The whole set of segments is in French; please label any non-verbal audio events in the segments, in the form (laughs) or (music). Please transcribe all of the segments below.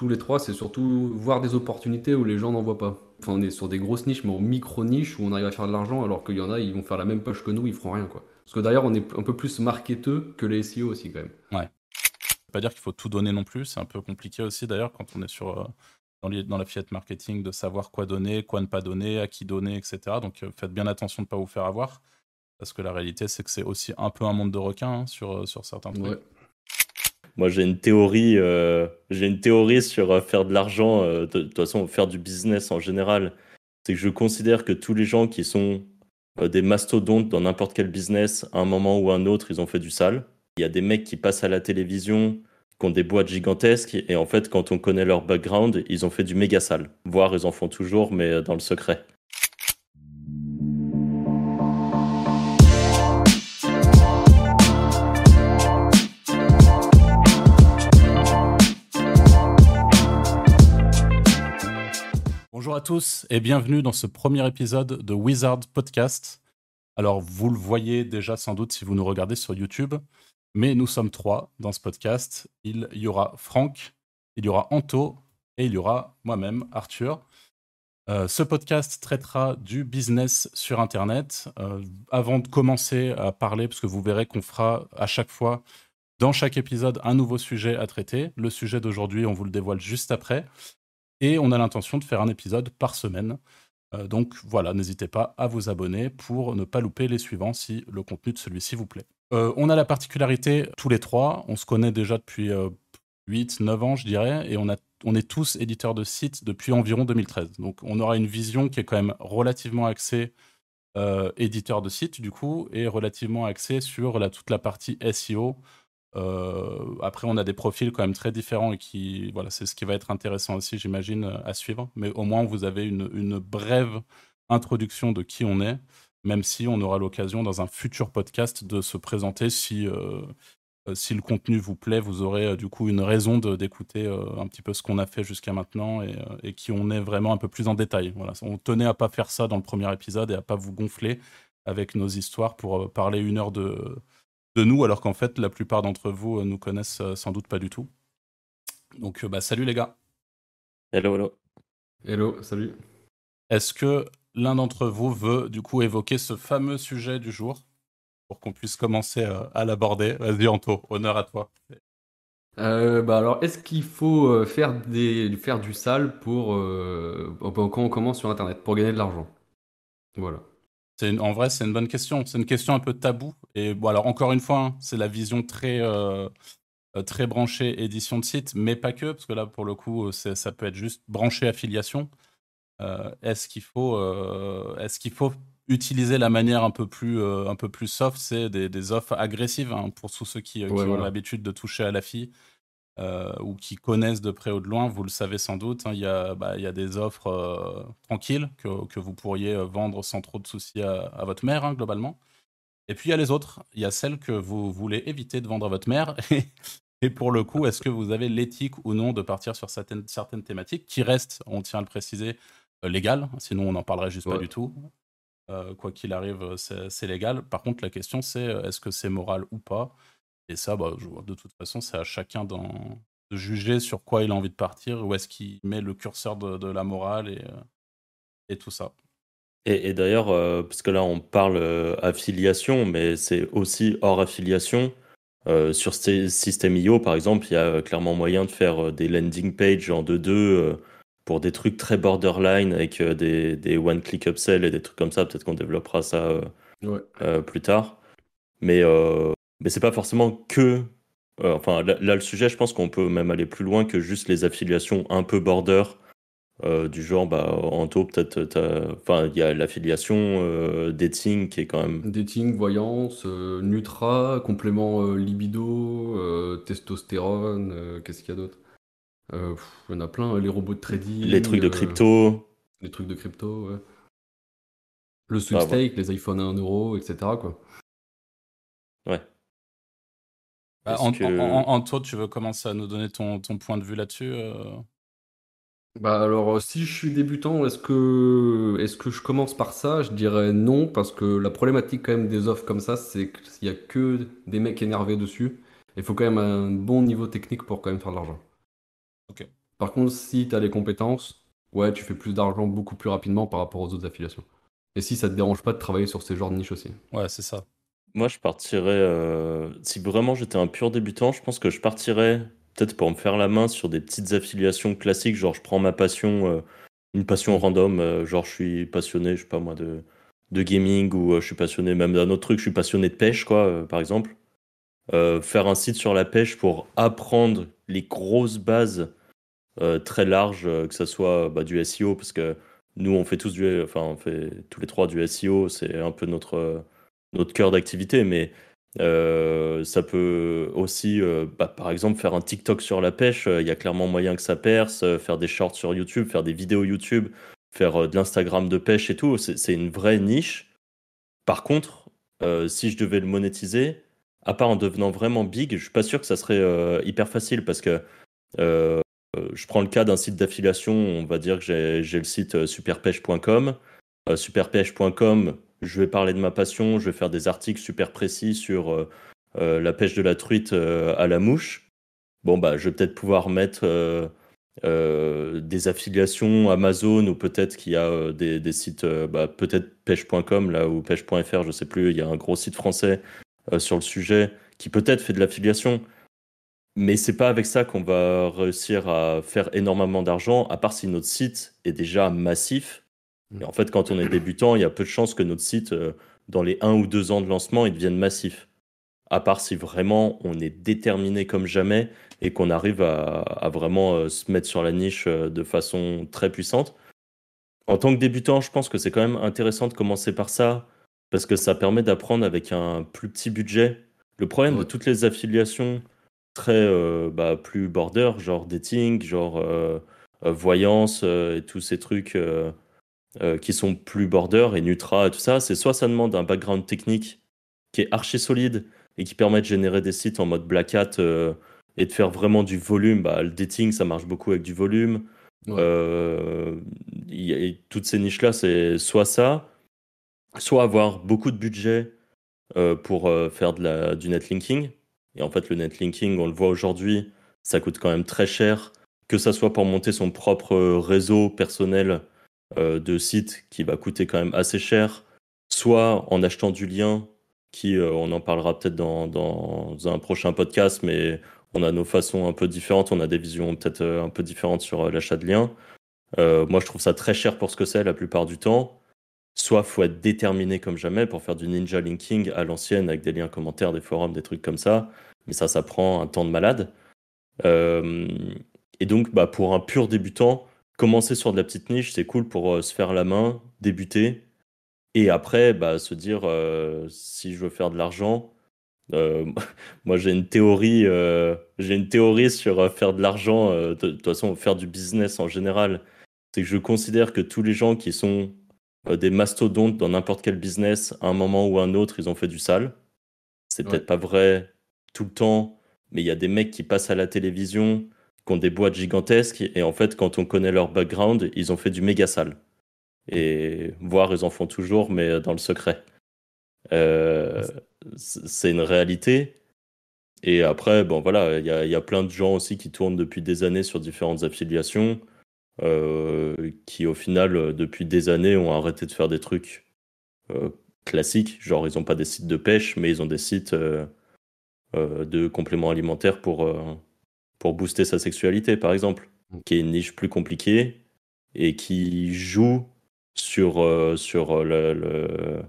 tous les trois, c'est surtout voir des opportunités où les gens n'en voient pas. Enfin, on est sur des grosses niches, mais en micro-niches où on arrive à faire de l'argent, alors qu'il y en a, ils vont faire la même poche que nous, ils feront rien, quoi. Parce que d'ailleurs, on est un peu plus marketeux que les SEO aussi, quand même. Ouais. Pas dire qu'il faut tout donner non plus, c'est un peu compliqué aussi, d'ailleurs, quand on est sur. Euh, dans, la fiat marketing, de savoir quoi donner, quoi ne pas donner, à qui donner, etc. Donc euh, faites bien attention de ne pas vous faire avoir. Parce que la réalité, c'est que c'est aussi un peu un monde de requins hein, sur, euh, sur certains trucs. Moi, j'ai une théorie, euh, j'ai une théorie sur euh, faire de l'argent, de, toute façon, faire du business en général. C'est que je considère que tous les gens qui sont des mastodontes dans n'importe quel business, à un moment ou à un autre, ils ont fait du sale. Il y a des mecs qui passent à la télévision, qui ont des boîtes gigantesques, et en fait, quand on connaît leur background, ils ont fait du méga sale. Voire, ils en font toujours, mais dans le secret. Bonjour à tous et bienvenue dans ce premier épisode de Wizard Podcast. Alors, vous le voyez déjà sans doute si vous nous regardez sur YouTube, mais nous sommes trois dans ce podcast. Il y aura Franck, il y aura Anto et il y aura moi-même, Arthur. Euh, ce podcast traitera du business sur Internet. Euh, avant de commencer à parler, parce que vous verrez qu'on fera à chaque fois, dans chaque épisode, un nouveau sujet à traiter. Le sujet d'aujourd'hui, on vous le dévoile juste après. Et on a l'intention de faire un épisode par semaine. Euh, donc voilà, n'hésitez pas à vous abonner pour ne pas louper les suivants si le contenu de celui-ci vous plaît. Euh, on a la particularité, tous les trois, on se connaît déjà depuis 8, euh, 9 ans, je dirais, et on, a, on est tous éditeurs de sites depuis environ 2013. Donc on aura une vision qui est quand même relativement axée éditeur de sites, du coup, et relativement axée sur la, toute la partie SEO, euh, après, on a des profils quand même très différents et qui, voilà, c'est ce qui va être intéressant aussi, j'imagine, à suivre. Mais au moins, vous avez une, brève introduction de qui on est, même si on aura l'occasion dans un futur podcast de se présenter si, euh, si le contenu vous plaît, vous aurez euh, du coup une raison d'écouter un petit peu ce qu'on a fait jusqu'à maintenant et, et, qui on est vraiment un peu plus en détail. Voilà, on tenait à pas faire ça dans le premier épisode et à pas vous gonfler avec nos histoires pour parler une heure de de nous, alors qu'en fait, la plupart d'entre vous euh, nous connaissent euh, sans doute pas du tout. Donc, euh, bah, salut les gars. Hello, hello. Hello, salut. Est-ce que l'un d'entre vous veut du coup évoquer ce fameux sujet du jour pour qu'on puisse commencer à l'aborder? Vas-y, Anto, honneur à toi. bah alors, est-ce qu'il faut faire, des, faire du sale pour quand on commence sur Internet pour gagner de l'argent? Voilà en vrai, c'est une bonne question. C'est une question un peu tabou. Et bon, alors encore une fois, hein, c'est la vision très, euh, euh, très branchée édition de site, mais pas que, parce que là, pour le coup, euh, ça peut être juste branché affiliation. est-ce qu'il faut, est-ce qu'il faut utiliser la manière un peu plus, un peu plus soft, c'est des, offres agressives hein, pour tous ceux qui, ont l'habitude de toucher à la fille. Euh, ou qui connaissent de près ou de loin, vous le savez sans doute, hein, il y, bah, y, a des offres euh, tranquilles que, que, vous pourriez euh, vendre sans trop de soucis à, votre mère, hein, globalement. Et puis il y a les autres, il y a celles que vous voulez éviter de vendre à votre mère. (laughs) Et, pour le coup, est-ce que vous avez l'éthique ou non de partir sur certaines, certaines thématiques qui restent, on tient à le préciser, légales, sinon on n'en parlerait juste pas du tout. quoi qu'il arrive, c'est légal. Par contre, la question c'est est-ce que c'est moral ou pas? Et ça, bah, de toute façon, c'est à chacun de juger sur quoi il a envie de partir, où est-ce qu'il met le curseur de, la morale et, euh, et tout ça. Et, d'ailleurs, euh, parce que là, on parle euh, affiliation, mais c'est aussi hors affiliation. sur ce système IO, par exemple, il y a clairement moyen de faire des landing pages en 2-2 pour des trucs très borderline avec des, des one-click upsell et des trucs comme ça. Peut-être qu'on développera ça plus tard. Mais mais c'est pas forcément que. Euh, enfin, là, le sujet, je pense qu'on peut même aller plus loin que juste les affiliations un peu border. Euh, du genre, bah, Anto, peut-être, enfin, il y a l'affiliation euh, dating qui est quand même. Dating, voyance, Nutra, complément libido, testostérone, qu'est-ce qu'il y a d'autre? Il y en a plein, les robots de trading. Les trucs de crypto. Les trucs de crypto, ouais. Le ah, sweepstake, les iPhones à 1 euro, etc. Quoi. Ouais. Bah, en, toi, tu veux commencer à nous donner ton, ton point de vue là-dessus euh? Bah alors, euh, si je suis débutant, est-ce que, est-ce que je commence par ça? Je dirais non, parce que la problématique quand même des offres comme ça, c'est qu'il n'y a que des mecs énervés dessus. Il faut quand même un bon niveau technique pour quand même faire de l'argent. Ok. Par contre, si tu as les compétences, ouais, tu fais plus d'argent beaucoup plus rapidement par rapport aux autres affiliations. Et si ça te dérange pas de travailler sur ces genres de niches aussi. Ouais, c'est ça. Moi, je partirais. euh, si vraiment j'étais un pur débutant, je pense que je partirais peut-être pour me faire la main sur des petites affiliations classiques. Genre, je prends ma passion, euh, une passion random. euh, genre, je suis passionné, je sais pas moi, de, de gaming ou je suis passionné même d'un autre truc. Je suis passionné de pêche, quoi, par exemple. Faire un site sur la pêche pour apprendre les grosses bases très larges, que ce soit bah, du SEO, parce que nous, on fait tous du. Enfin, on fait tous les trois du SEO, c'est un peu notre. Notre cœur d'activité, mais euh, ça peut aussi, euh, bah, par exemple, faire un TikTok sur la pêche. euh, Il y a clairement moyen que ça perce, faire des shorts sur YouTube, faire des vidéos YouTube, faire de l'Instagram de pêche et tout. C'est une vraie niche. Par contre, si je devais le monétiser, à part en devenant vraiment big, je suis pas sûr que ça serait hyper facile parce que je prends le cas d'un site d'affiliation. On va dire que j'ai le site superpêche.com. Superpêche.com, je vais parler de ma passion, je vais faire des articles super précis sur euh, euh, la pêche de la truite euh, à la mouche. Bon, bah, je vais peut-être pouvoir mettre des affiliations Amazon ou peut-être qu'il y a des, sites, bah, peut-être pêche.com là ou pêche.fr, je sais plus. Il y a un gros site français sur le sujet qui peut-être fait de l'affiliation. Mais c'est pas avec ça qu'on va réussir à faire énormément d'argent, à part si notre site est déjà massif. En fait, quand on est débutant, il y a peu de chances que notre site, euh, dans les un ou deux ans de lancement, il devienne massif. À part si vraiment on est déterminé comme jamais et qu'on arrive à, à vraiment euh, se mettre sur la niche euh, de façon très puissante. En tant que débutant, je pense que c'est quand même intéressant de commencer par ça parce que ça permet d'apprendre avec un plus petit budget. Le problème de toutes les affiliations très euh, bah, plus border, genre dating, genre euh, voyance euh, et tous ces trucs euh, qui sont plus border et Nutra et tout ça, c'est soit ça demande un background technique qui est archi solide et qui permet de générer des sites en mode black hat euh, et de faire vraiment du volume. Bah, le dating, ça marche beaucoup avec du volume. Ouais. Euh, il y a- et toutes ces niches-là, c'est soit ça, soit avoir beaucoup de budget pour faire de la, du netlinking. Et en fait, le netlinking, on le voit aujourd'hui, ça coûte quand même très cher, que ça soit pour monter son propre réseau personnel de site qui va coûter quand même assez cher, soit en achetant du lien, qui, euh, on en parlera peut-être dans, dans un prochain podcast, mais on a nos façons un peu différentes, on a des visions peut-être euh, un peu différentes sur euh, l'achat de liens. Euh, moi, je trouve ça très cher pour ce que c'est la plupart du temps. Soit faut être déterminé comme jamais pour faire du ninja linking à l'ancienne avec des liens commentaires, des forums, des trucs comme ça. Mais ça, ça prend un temps de malade. Euh, et donc, bah, pour un pur débutant, commencer sur de la petite niche, c'est cool pour euh, se faire la main, débuter. Et après, bah, se dire, euh, si je veux faire de l'argent, euh, (laughs) moi j'ai une théorie, euh, j'ai une théorie sur faire de l'argent, de, de toute façon faire du business en général. C'est que je considère que tous les gens qui sont des mastodontes dans n'importe quel business, à un moment ou à un autre, ils ont fait du sale. C'est Ouais. peut-être pas vrai tout le temps, mais il y a des mecs qui passent à la télévision, qui ont des boîtes gigantesques, et en fait, quand on connaît leur background, ils ont fait du méga sale. Et voire ils en font toujours, mais dans le secret. Euh, c'est une réalité. Et après, bon voilà, il y a, plein de gens aussi qui tournent depuis des années sur différentes affiliations, euh, qui au final, euh, depuis des années, ont arrêté de faire des trucs euh, classiques. Genre, ils n'ont pas des sites de pêche, mais ils ont des sites euh, euh, de compléments alimentaires pour, euh, pour booster sa sexualité, par exemple, qui est une niche plus compliquée et qui joue sur, euh, sur le, le,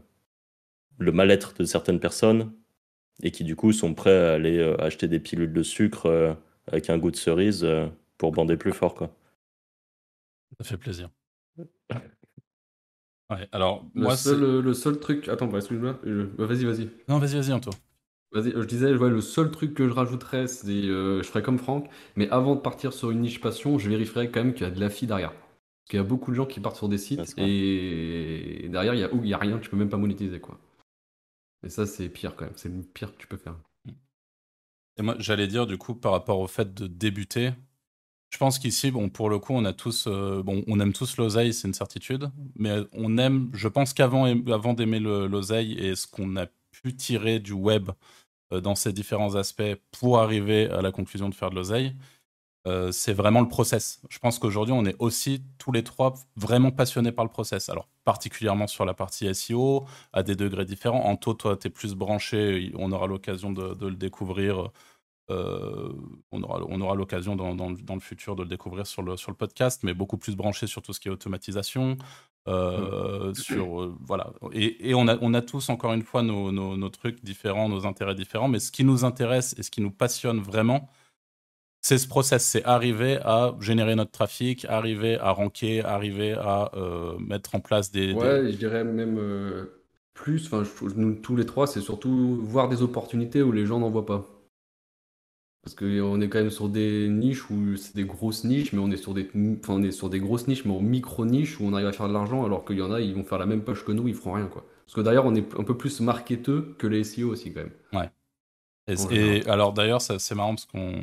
le mal-être de certaines personnes et qui du coup sont prêts à aller euh, acheter des pilules de sucre euh, avec un goût de cerise euh, pour bander plus fort quoi. Ça fait plaisir. Ouais, alors, Le, moi, seul, le, le seul truc. Attends, bah, excuse-moi. je- bah, Vas-y, vas-y. Non, vas-y, vas-y, Anto. Vas-y, je disais, ouais, le seul truc que je rajouterais, c'est. euh, je ferais comme Franck, mais avant de partir sur une niche passion, je vérifierais quand même qu'il y a de la fille derrière. Parce qu'il y a beaucoup de gens qui partent sur des sites et derrière, il y a, ou il y a rien, tu peux même pas monétiser, quoi. Et ça, c'est pire quand même. C'est le pire que tu peux faire. Et moi, j'allais dire, du coup, par rapport au fait de débuter, je pense qu'ici, bon, pour le coup, on a tous, euh, bon, on aime tous l'oseille, c'est une certitude, mais on aime, je pense qu'avant avant d'aimer le- l'oseille et ce qu'on a pu tirer du web euh, dans ses différents aspects pour arriver à la conclusion de faire de l'oseille, euh, c'est vraiment le process. Je pense qu'aujourd'hui, on est aussi tous les trois vraiment passionnés par le process. Alors, particulièrement sur la partie SEO, à des degrés différents. Anto, toi, tu es plus branché, on aura l'occasion de, le découvrir. Euh, on aura, on aura l'occasion dans, dans, le futur de le découvrir sur le, sur le podcast, mais beaucoup plus branché sur tout ce qui est automatisation. Euh, sur voilà et, et, on, a, on a tous encore une fois nos, nos, nos, trucs différents nos intérêts différents mais ce qui nous intéresse et ce qui nous passionne vraiment c'est ce process, c'est arriver à générer notre trafic, arriver à ranker, arriver à euh, mettre en place des. Ouais, je dirais même euh, plus. Enfin, nous tous les trois, c'est surtout voir des opportunités où les gens n'en voient pas. Parce qu'on est quand même sur des niches où c'est des grosses niches, mais on est sur des, enfin, on est sur des grosses niches, mais en micro niches où on arrive à faire de l'argent, alors qu'il y en a, ils vont faire la même poche que nous, ils feront rien quoi. Parce que d'ailleurs, on est un peu plus marketeux que les SEO aussi quand même. Ouais. et alors d'ailleurs, c'est marrant parce qu'on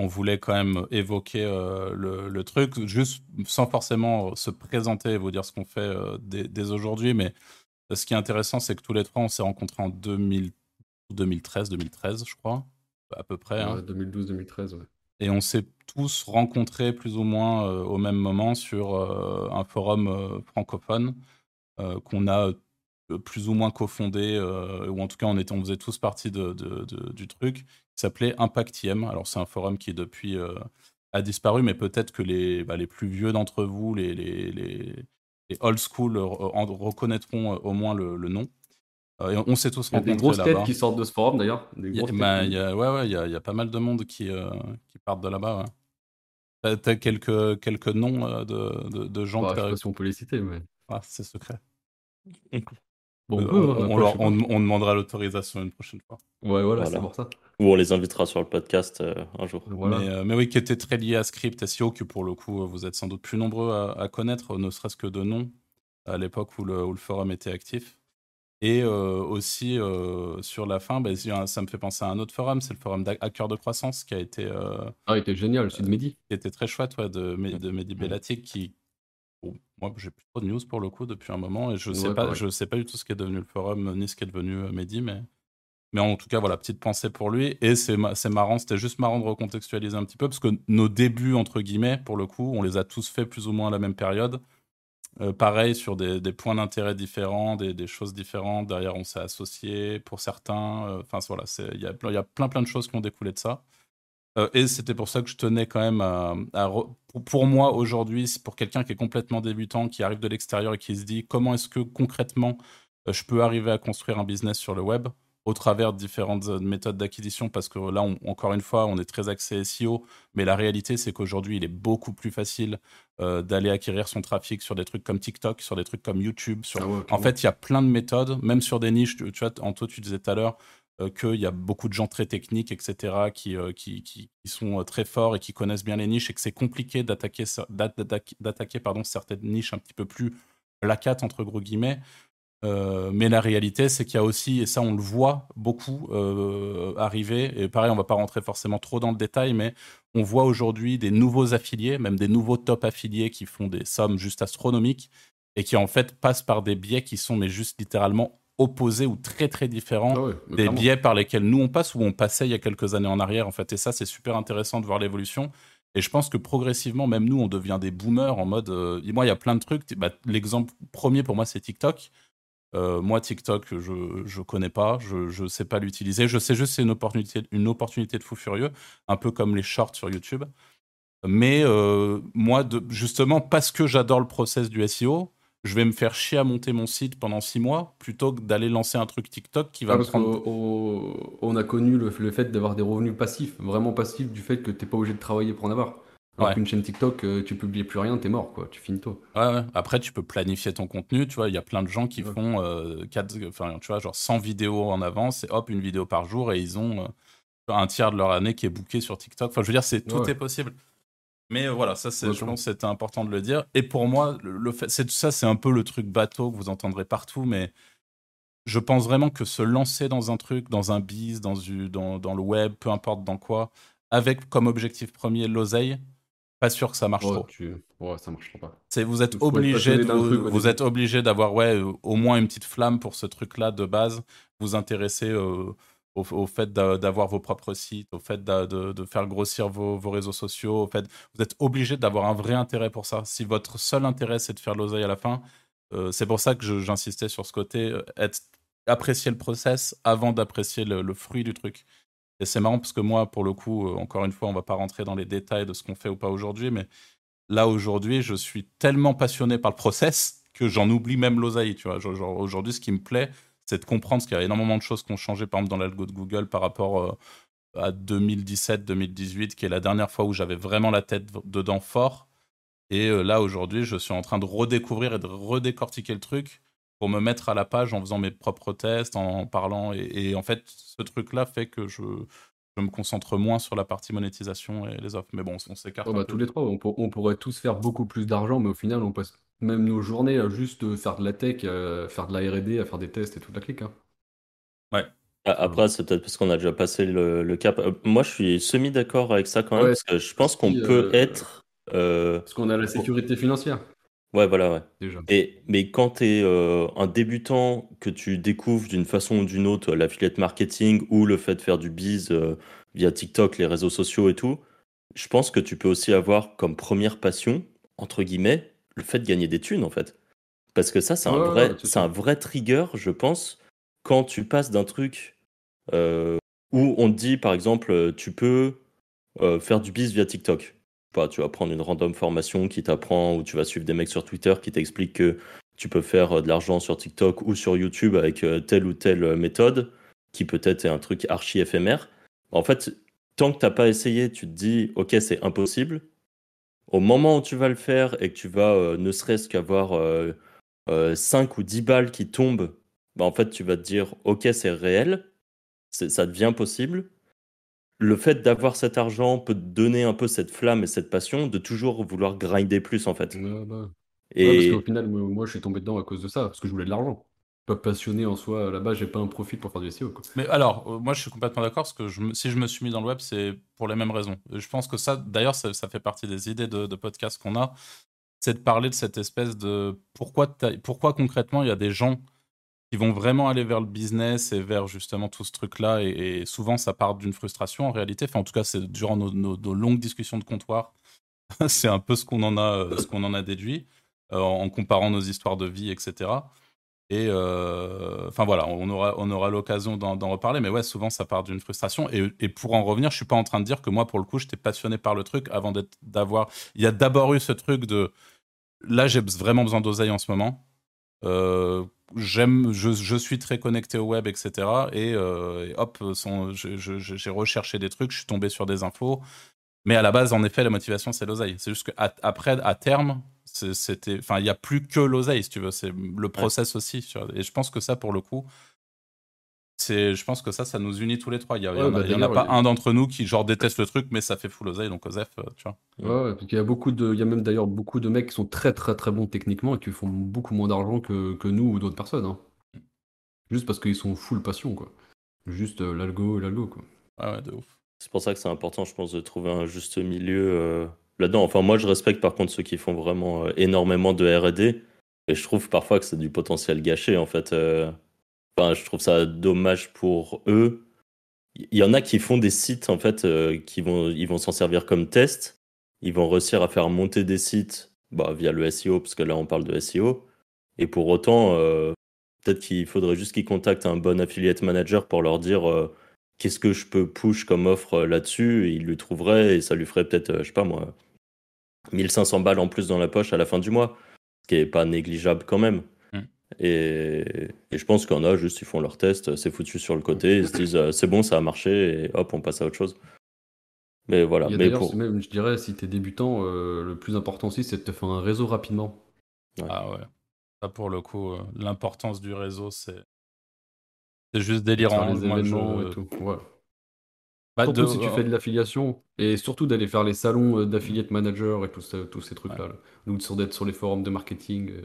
on voulait quand même évoquer euh, le, truc, juste sans forcément se présenter et vous dire ce qu'on fait euh, dès, aujourd'hui. Mais ce qui est intéressant, c'est que tous les trois, on s'est rencontrés en 2013, 2013, je crois, à peu près. 2012-2013, hein. ouais. Et on s'est tous rencontrés plus ou moins euh, au même moment sur un forum francophone qu'on a plus ou moins cofondé, ou en tout cas on, était, on faisait tous partie de, du truc s'appelait Impactiem. Alors, c'est un forum qui, depuis, euh, a disparu, mais peut-être que les, bah, les plus vieux d'entre vous, les, les, les, old school, reconnaîtront euh, au moins le, nom. Euh, et on, s'est tous rencontrés. Il y a des grosses têtes qui sortent de ce forum, d'ailleurs. Il y, bah, a, ouais, ouais, il y, a, y a pas mal de monde qui, qui partent de là-bas. Ouais. T'as quelques, quelques noms de, de, gens bah, Je sais pas si on peut les citer, mais. Ah, c'est secret. Bon, on, on, demandera l'autorisation une prochaine fois. Ouais, voilà, c'est pour ça. Ou on les invitera sur le podcast euh, un jour. Euh, mais, oui, qui était très lié à Script SEO, que pour le coup, vous êtes sans doute plus nombreux à, connaître, ne serait-ce que de nom, à l'époque où le, forum était actif. Et euh, aussi, sur la fin, bah, ça me fait penser à un autre forum, c'est le forum Hacker de croissance, qui a été... ah, il était génial, celui de Mehdi. Qui était très chouette, ouais, de, de Mehdi Bellatic, qui, moi, j'ai plus trop de news pour le coup depuis un moment et je sais pas, je sais pas du tout ce qui est devenu le forum ni ce qui est devenu Mehdi, mais mais en tout cas, voilà, petite pensée pour lui. Et c'est marrant, c'était juste marrant de recontextualiser un petit peu, parce que nos débuts, entre guillemets, pour le coup, on les a tous fait plus ou moins à la même période. Euh, pareil, sur des, points d'intérêt différents, des, choses différentes. Derrière, on s'est associé pour certains. Euh, enfin, voilà, il y a, plein, plein de choses qui ont découlé de ça. Euh, et c'était pour ça que je tenais quand même à. pour, moi, aujourd'hui, pour quelqu'un qui est complètement débutant, qui arrive de l'extérieur et qui se dit comment est-ce que concrètement je peux arriver à construire un business sur le web? Au travers de différentes euh, méthodes d'acquisition, parce que là, encore une fois, on est très axé SEO, mais la réalité, c'est qu'aujourd'hui, il est beaucoup plus facile euh, d'aller acquérir son trafic sur des trucs comme TikTok, sur des trucs comme YouTube. Sur... Ah en fait, il y a plein de méthodes, même sur des niches. Tu, vois, Anto, tu disais tout à l'heure euh, qu'il y a beaucoup de gens très techniques, etc., qui, qui, qui, sont très forts et qui connaissent bien les niches, et que c'est compliqué d'attaquer, d'attaquer pardon, certaines niches un petit peu plus placates, entre gros guillemets. Euh, mais la réalité, c'est qu'il y a aussi, et ça on le voit beaucoup euh, arriver, et pareil, on va pas rentrer forcément trop dans le détail, mais on voit aujourd'hui des nouveaux affiliés, même des nouveaux top affiliés qui font des sommes juste astronomiques, et qui en fait passent par des biais qui sont mais juste littéralement opposés ou très très différents ah des biais par lesquels nous on passe ou on passait il y a quelques années en arrière en fait. Et ça c'est super intéressant de voir l'évolution. Et je pense que progressivement même nous on devient des boomers en mode euh, moi il y a plein de trucs. Bah, l'exemple premier pour moi c'est TikTok euh, moi, TikTok, je ne connais pas, je ne sais pas l'utiliser. Je sais juste que c'est une opportunité, une opportunité de fou furieux, un peu comme les shorts sur YouTube. Mais euh, moi, de, justement, parce que j'adore le process du SEO, je vais me faire chier à monter mon site pendant six mois plutôt que d'aller lancer un truc TikTok qui va me prendre. On a connu le, le fait d'avoir des revenus passifs, vraiment passifs, du fait que tu n'es pas obligé de travailler pour en avoir. Alors qu'une chaîne TikTok, euh, tu publies plus rien, t'es mort, quoi. Tu finis. Ouais, Après, tu peux planifier ton contenu. Tu vois, il y a plein de gens qui font euh, enfin, tu vois, genre 100 vidéos en avance et hop, une vidéo par jour et ils ont euh, un tiers de leur année qui est booké sur TikTok. Enfin, je veux dire, c'est tout est possible. Mais voilà, ça, c'est, je pense, c'était important de le dire. Et pour moi, le fait, c'est ça, c'est un peu le truc bateau que vous entendrez partout, mais je pense vraiment que se lancer dans un truc, dans un biz, dans, dans, dans le web, peu importe dans quoi, avec comme objectif premier l'oseille, pas sûr que ça marche trop. Ouais, ça marchera pas. C'est vous êtes obligé de vous, êtes obligé d'avoir ouais au moins une petite flamme pour ce truc-là de base. Vous intéresser euh, au, fait d'avoir vos propres sites, au fait de, faire grossir vos, réseaux sociaux. Au fait, vous êtes obligé d'avoir un vrai intérêt pour ça. Si votre seul intérêt, c'est de faire l'oseille à la fin, euh, c'est pour ça que j'insistais sur ce côté, euh, être, apprécier le process avant d'apprécier le, fruit du truc. Et c'est marrant parce que moi, pour le coup, euh, encore une fois, on va pas rentrer dans les détails de ce qu'on fait ou pas aujourd'hui, mais là, aujourd'hui, je suis tellement passionné par le process que j'en oublie même l'oseille, tu vois. aujourd'hui, ce qui me plaît, c'est de comprendre qu'il y a énormément de choses qui ont changé, par exemple, dans l'algo de Google par rapport euh, à 2017-2018, qui est la dernière fois où j'avais vraiment la tête dedans fort. Et euh, là, aujourd'hui, je suis en train de redécouvrir et de redécortiquer le truc pour me mettre à la page en faisant mes propres tests, en parlant. Et, en fait, ce truc-là fait que je, je, me concentre moins sur la partie monétisation et les offres. Mais bon, on s'écarte. Oh bah, tous les trois, on, on, pourrait tous faire beaucoup plus d'argent, mais au final, on passe même nos journées à juste faire de la tech, faire de la R&D, à faire des tests et toute la clique. Hein. Ouais. Après, c'est peut-être parce qu'on a déjà passé le, cap. Euh, moi, je suis semi-d'accord avec ça quand même, parce que je pense qu'on peut euh, être. Euh, parce qu'on a la sécurité financière. Ouais, voilà, ouais. Déjà. Et, mais quand tu es un débutant, que tu découvres d'une façon ou d'une autre l'affiliate marketing ou le fait de faire du biz via TikTok, les réseaux sociaux et tout, je pense que tu peux aussi avoir comme première passion, entre guillemets, le fait de gagner des thunes, en fait. Parce que ça, c'est un, vrai, c'est un vrai trigger, je pense, quand tu passes d'un truc euh, où on te dit, par exemple, tu peux euh, faire du biz via TikTok. Enfin, tu vas prendre une random formation qui t'apprend, ou tu vas suivre des mecs sur Twitter qui t'expliquent que tu peux faire euh, de l'argent sur TikTok ou sur YouTube avec telle ou telle méthode, qui peut-être est un truc archi éphémère. En fait, tant que tu n'as pas essayé, tu te dis, ok, c'est impossible. Au moment où tu vas le faire et que tu vas euh, ne serait-ce qu'avoir 5 euh, euh, ou 10 balles qui tombent, bah, en fait, tu vas te dire, ok, c'est réel, ça devient possible. Le fait d'avoir cet argent peut te donner un peu cette flamme et cette passion de toujours vouloir grinder plus, en fait. Bah. Et... parce qu'au final, moi, je suis tombé dedans à cause de ça, parce que je voulais de l'argent pas passionné en soi là-bas, j'ai pas un profit pour faire du SEO. Quoi. Mais alors, euh, moi je suis complètement d'accord parce que je, si je me suis mis dans le web, c'est pour les mêmes raisons. Je pense que ça, d'ailleurs, ça, fait partie des idées de, podcast qu'on a, c'est de parler de cette espèce de pourquoi, pourquoi concrètement il y a des gens qui vont vraiment aller vers le business et vers justement tout ce truc-là. Et, souvent, ça part d'une frustration en réalité. Enfin, en tout cas, c'est durant nos, longues discussions de comptoir. (laughs) c'est un peu ce qu'on en a, ce qu'on en a déduit euh, en comparant nos histoires de vie, etc. Et euh, enfin voilà, on aura, on aura l'occasion d'en reparler, mais ouais, souvent ça part d'une frustration. Et, pour en revenir, je suis pas en train de dire que moi, pour le coup, j'étais passionné par le truc avant d'avoir. Il y a d'abord eu ce truc de là, j'ai vraiment besoin d'oseille en ce moment. Euh, j'aime, je, je, suis très connecté au web, etc. Et, euh, et hop, j'ai recherché des trucs, je suis tombé sur des infos. Mais à la base, en effet, la motivation, c'est l'oseille. C'est juste qu'après, à terme, c'était, enfin, il n'y a plus que l'oseille, si tu veux. C'est le process aussi. Et je pense que ça, pour le coup, c'est, je pense que ça, ça nous unit tous les trois. Il n'y en, a, bah, pas un d'entre nous qui genre déteste le truc, mais ça fait full oseille, donc Osef, euh, tu vois. Ouais, parce qu'il y a beaucoup de, il y a même d'ailleurs beaucoup de mecs qui sont très très très bons techniquement et qui font beaucoup moins d'argent que, que nous ou d'autres personnes. Hein. Mm. Juste parce qu'ils sont full passion, quoi. Juste euh, l'algo et l'algo, quoi. Ah ouais, de ouf. C'est pour ça que c'est important, je pense, de trouver un juste milieu. Euh, là-dedans. Enfin, moi, je respecte par contre ceux qui font vraiment euh, énormément de R&D. Et je trouve parfois que c'est du potentiel gâché, en fait. Euh. Je trouve ça dommage pour eux. Il y en a qui font des sites, en fait, euh, qui vont, ils vont s'en servir comme test. Ils vont réussir à faire monter des sites bah, via le SEO, parce que là, on parle de SEO. Et pour autant, peut-être qu'il faudrait juste qu'ils contactent un bon affiliate manager pour leur dire qu'est-ce que je peux push comme offre là-dessus. Il lui trouverait et ça lui ferait peut-être, je sais pas moi, 1500 balles en plus dans la poche à la fin du mois, ce qui est pas négligeable quand même. Mm. Et, je pense qu'on a juste, ils font leur test, c'est foutu sur le côté, ils se disent euh, c'est bon, ça a marché, et hop, on passe à autre chose. Mais voilà. mais pour... même, je dirais, si tu es débutant, euh, le plus important aussi, c'est de te faire un réseau rapidement. Ah ouais. Ça, pour le coup, euh, l'importance du réseau, c'est. C'est juste délirant. Les événements et tout. Ouais. Bah, surtout si tu fais de l'affiliation et surtout d'aller faire les salons euh, d'affiliate manager et tous ces trucs-là. Donc d'être sur les forums de marketing. Euh.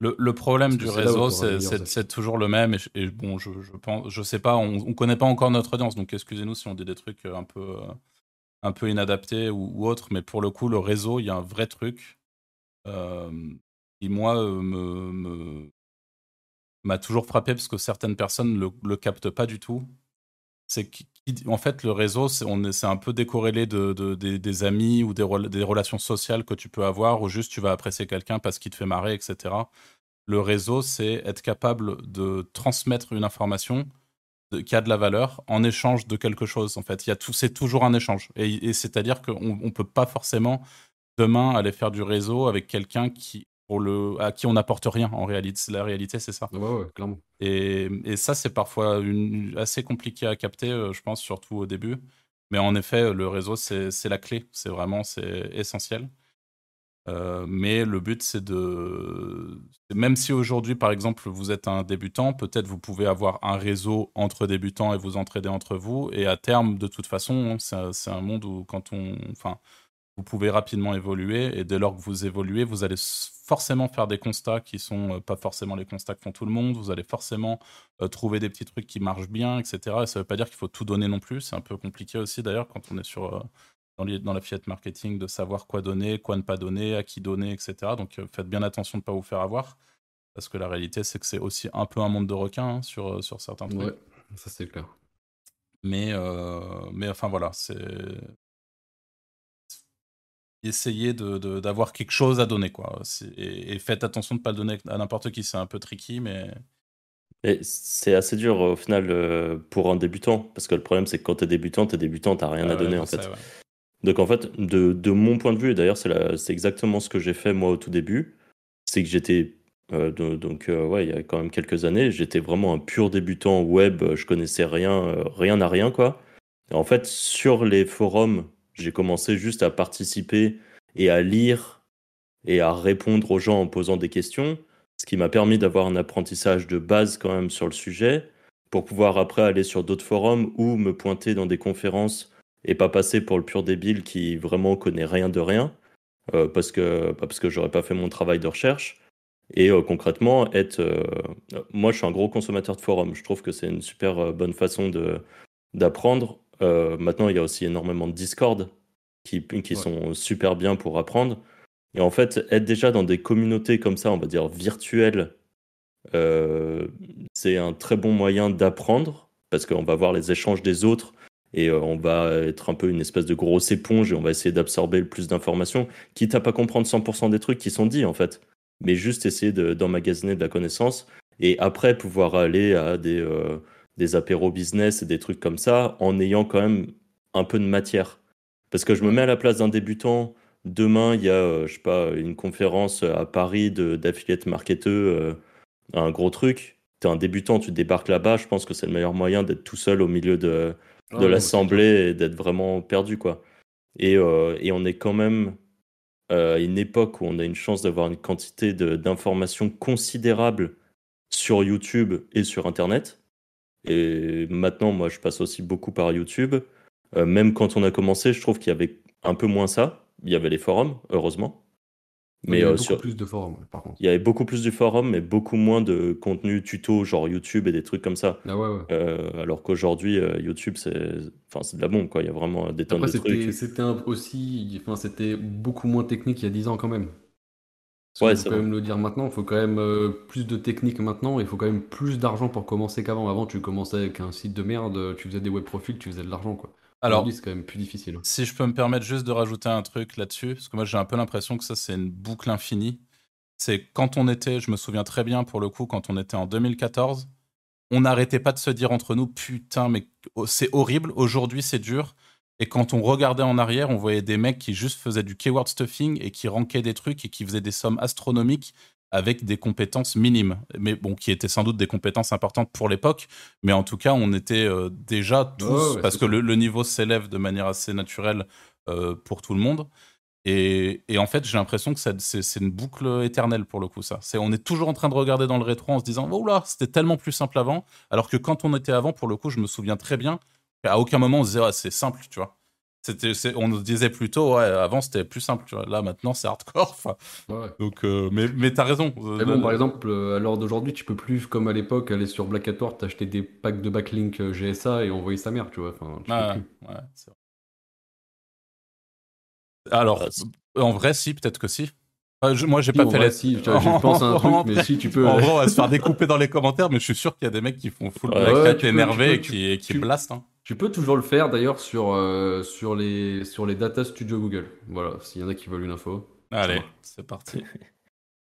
Le, le problème du réseau, c'est toujours le même. Et, bon, je, je, pense, je sais pas, on, on connaît pas encore notre audience, donc excusez-nous si on dit des trucs un peu, un peu inadaptés ou, ou autres. Mais pour le coup, le réseau, il y a un vrai truc euh, qui moi me m'a toujours frappé parce que certaines personnes le, le captent pas du tout c'est en fait le réseau, c'est un peu décorrélé de, des, amis ou des, relations sociales que tu peux avoir, ou juste tu vas apprécier quelqu'un parce qu'il te fait marrer, etc. Le réseau, c'est être capable de transmettre une information qui a de la valeur en échange de quelque chose. En fait, c'est toujours un échange. Et, c'est-à-dire qu'on ne peut pas forcément demain aller faire du réseau avec quelqu'un qui pour le, à qui on n'apporte rien en réalité. La réalité, c'est ça. Ouais, ouais, clairement. Et, et ça, c'est parfois une, assez compliqué à capter, euh, je pense, surtout au début. Mais en effet, le réseau, c'est la clé. C'est vraiment c'est essentiel. Euh, mais le but, c'est de. Même si aujourd'hui, par exemple, vous êtes un débutant, peut-être vous pouvez avoir un réseau entre débutants et vous entraider entre vous. Et à terme, de toute façon, c'est un monde où, quand on. Enfin, vous pouvez rapidement évoluer. Et dès lors que vous évoluez, vous allez forcément faire des constats qui sont euh, pas forcément les constats que font tout le monde. Vous allez forcément euh, trouver des petits trucs qui marchent bien, etc. Et ça veut pas dire qu'il faut tout donner non plus. C'est un peu compliqué aussi, d'ailleurs, quand on est sur dans, dans la fiat marketing de savoir quoi donner, quoi ne pas donner, à qui donner, etc. Donc euh, faites bien attention de ne pas vous faire avoir. Parce que la réalité, c'est que c'est aussi un peu un monde de requins hein, sur, euh, sur certains trucs. Ouais, ça c'est clair. Mais, euh, mais enfin voilà, c'est. Essayez d'avoir de, quelque chose à donner, quoi. Et, faites attention de ne pas le donner à n'importe qui, c'est un peu tricky, mais. c'est assez dur au final pour un débutant, parce que le problème c'est que quand tu es débutant, tu es débutant, tu rien à donner en fait. Donc en fait, de, mon point de vue, et d'ailleurs c'est exactement ce que j'ai fait moi au tout début, c'est que j'étais, euh, donc euh, ouais, il y a quand même quelques années, j'étais vraiment un pur débutant web, euh, je connaissais rien, rien à rien quoi. en fait, sur les forums, j'ai commencé juste à participer et à lire et à répondre aux gens en posant des questions, ce qui m'a permis d'avoir un apprentissage de base quand même sur le sujet, pour pouvoir après aller sur d'autres forums ou me pointer dans des conférences et pas passer pour le pur débile qui vraiment connaît rien de rien, euh, parce que parce que j'aurais pas fait mon travail de recherche. Et euh, concrètement, être, euh, moi je suis un gros consommateur de forums. Je trouve que c'est une super bonne façon d'apprendre. Maintenant, il y a aussi énormément de Discord qui, qui sont super bien pour apprendre. Et en fait, être déjà dans des communautés comme ça, on va dire virtuelles, c'est un très bon moyen d'apprendre parce qu'on va voir les échanges des autres et euh, on va être un peu une espèce de grosse éponge et on va essayer d'absorber le plus d'informations, quitte à pas comprendre 100% des trucs qui sont dits en fait, mais juste essayer d'emmagasiner de, la connaissance et après pouvoir aller à des, euh, des apéros business et des trucs comme ça en ayant quand même un peu de matière. Parce que je me mets à la place d'un débutant. Demain, il y a, euh, je sais pas, une conférence à Paris d'affiliate marketeur, un gros truc. Tu es un débutant, tu débarques là-bas. Je pense que c'est le meilleur moyen d'être tout seul au milieu de, ah de l'assembler et d'être vraiment perdu quoi. Et, euh, et, on est quand même euh, à une époque où on a une chance d'avoir une quantité d'informations considérable sur YouTube et sur Internet. Et maintenant, moi, je passe aussi beaucoup par YouTube. Euh, même quand on a commencé, je trouve qu'il y avait un peu moins ça. Il y avait les forums, heureusement. Mais il y avait beaucoup plus de forums, par contre. Il y avait beaucoup plus de forums, mais beaucoup moins de contenu tuto, genre YouTube et des trucs comme ça. Ah ouais, ouais. Euh, alors qu'aujourd'hui, euh, YouTube, c'est enfin, de la bombe, quoi. Il y a vraiment des tonnes de trucs. C'était aussi, enfin, c'était beaucoup moins technique il y a 10 ans quand même. Il faut quand même le dire maintenant, il faut quand même euh, plus de technique maintenant, il faut quand même plus d'argent pour commencer qu'avant. Avant, tu commençais avec un site de merde, tu faisais des web profils, tu faisais de l'argent, quoi. Alors, c'est quand même plus difficile. Si je peux me permettre juste de rajouter un truc là-dessus, parce que moi j'ai un peu l'impression que ça c'est une boucle infinie. C'est quand on était, je me souviens très bien pour le coup, quand on était en 2014, on n'arrêtait pas de se dire entre nous, putain, mais c'est horrible, aujourd'hui c'est dur. Et quand on regardait en arrière, on voyait des mecs qui juste faisaient du keyword stuffing et qui rankaient des trucs et qui faisaient des sommes astronomiques avec des compétences minimes, mais bon, qui étaient sans doute des compétences importantes pour l'époque, mais en tout cas, on était euh, déjà tous, parce que le, niveau s'élève de manière assez naturelle euh, pour tout le monde. Et, et en fait, j'ai l'impression que c'est une boucle éternelle pour le coup, ça. on est toujours en train de regarder dans le rétro en se disant, oh là, c'était tellement plus simple avant, alors que quand on était avant, pour le coup, je me souviens très bien, à aucun moment on se disait, ah, c'est simple, tu vois on nous disait plutôt, ouais, avant c'était plus simple, tu vois. Là, maintenant, c'est hardcore. Donc, euh, mais, mais t'as raison. Mais bon, par exemple, euh, à l'heure d'aujourd'hui, tu peux plus, comme à l'époque, aller sur Blackhator, t'acheter des packs de backlink euh, GSA et envoyer sa mère, tu vois. Enfin, ah, ouais, Alors, en vrai, si, peut-être que si. moi, j'ai pas fait la. Si, je (laughs) pense à un truc, mais si tu peux. En vrai, on va se faire découper dans les commentaires, mais je suis sûr qu'il y a des mecs qui font full ouais, black énervés et qui, qui blastent. Hein Tu peux toujours le faire d'ailleurs sur, euh, sur, les, sur les data studio Google. Voilà, s'il y en a qui veulent une info. Allez, c'est parti. (laughs)